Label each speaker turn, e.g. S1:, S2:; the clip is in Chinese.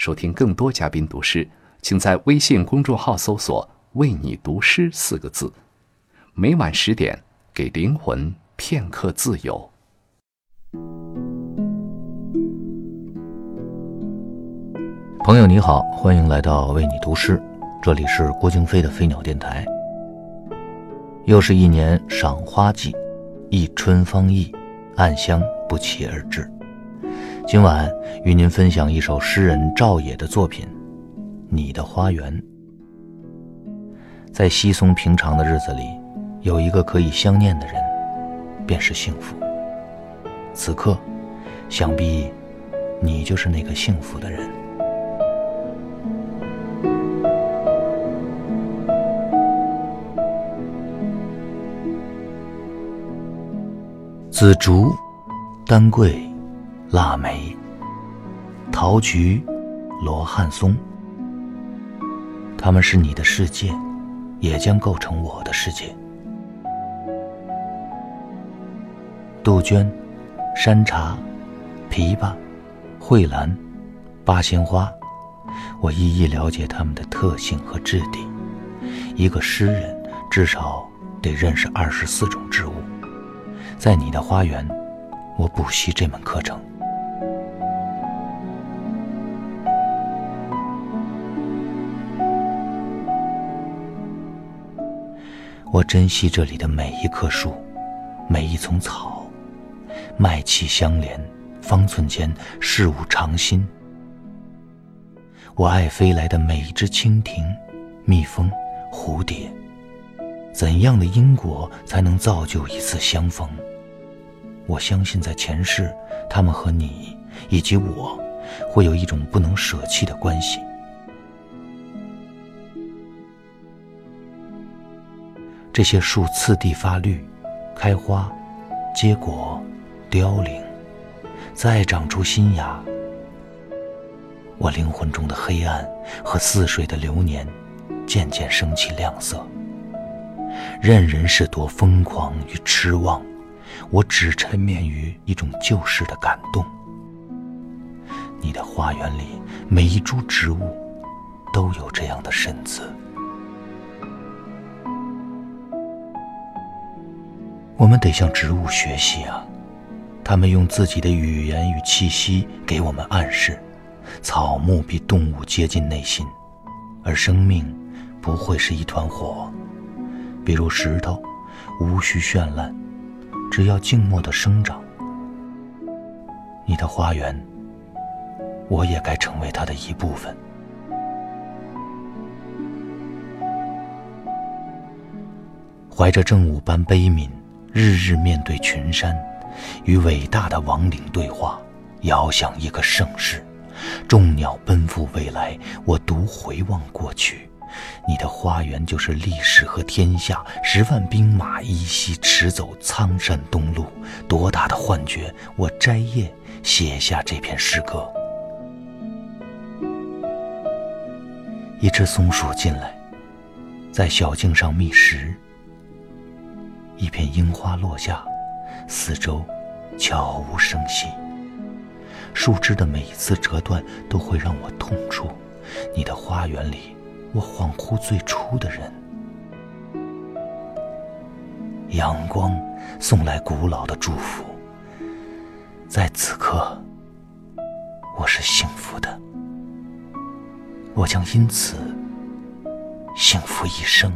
S1: 收听更多嘉宾读诗，请在微信公众号搜索“为你读诗”四个字。每晚十点，给灵魂片刻自由。
S2: 朋友你好，欢迎来到为你读诗，这里是郭京飞的飞鸟电台。又是一年赏花季，一春芳意，暗香不期而至。今晚与您分享一首诗人赵野的作品《你的花园》。在稀松平常的日子里，有一个可以相念的人，便是幸福。此刻，想必你就是那个幸福的人。紫竹，丹桂。腊梅、桃菊、罗汉松，它们是你的世界，也将构成我的世界。杜鹃、山茶、枇杷、蕙兰、八仙花，我一一了解它们的特性和质地。一个诗人至少得认识二十四种植物，在你的花园，我补习这门课程。我珍惜这里的每一棵树，每一丛草，脉气相连，方寸间事物常新。我爱飞来的每一只蜻蜓、蜜蜂、蝴蝶。怎样的因果才能造就一次相逢？我相信在前世，他们和你以及我，会有一种不能舍弃的关系。这些树次第发绿、开花、结果、凋零，再长出新芽。我灵魂中的黑暗和似水的流年，渐渐升起亮色。任人是多疯狂与痴妄，我只沉湎于一种旧世的感动。你的花园里每一株植物，都有这样的身姿。我们得向植物学习啊，它们用自己的语言与气息给我们暗示，草木比动物接近内心，而生命不会是一团火，比如石头，无需绚烂，只要静默的生长。你的花园，我也该成为它的一部分。怀着正午般悲悯。日日面对群山，与伟大的亡灵对话，遥想一个盛世。众鸟奔赴未来，我独回望过去。你的花园就是历史和天下。十万兵马依稀驰走苍山东路，多大的幻觉！我摘叶写下这篇诗歌。一只松鼠进来，在小径上觅食。一片樱花落下，四周悄无声息。树枝的每一次折断都会让我痛楚。你的花园里，我恍惚最初的人。阳光送来古老的祝福，在此刻，我是幸福的。我将因此幸福一生。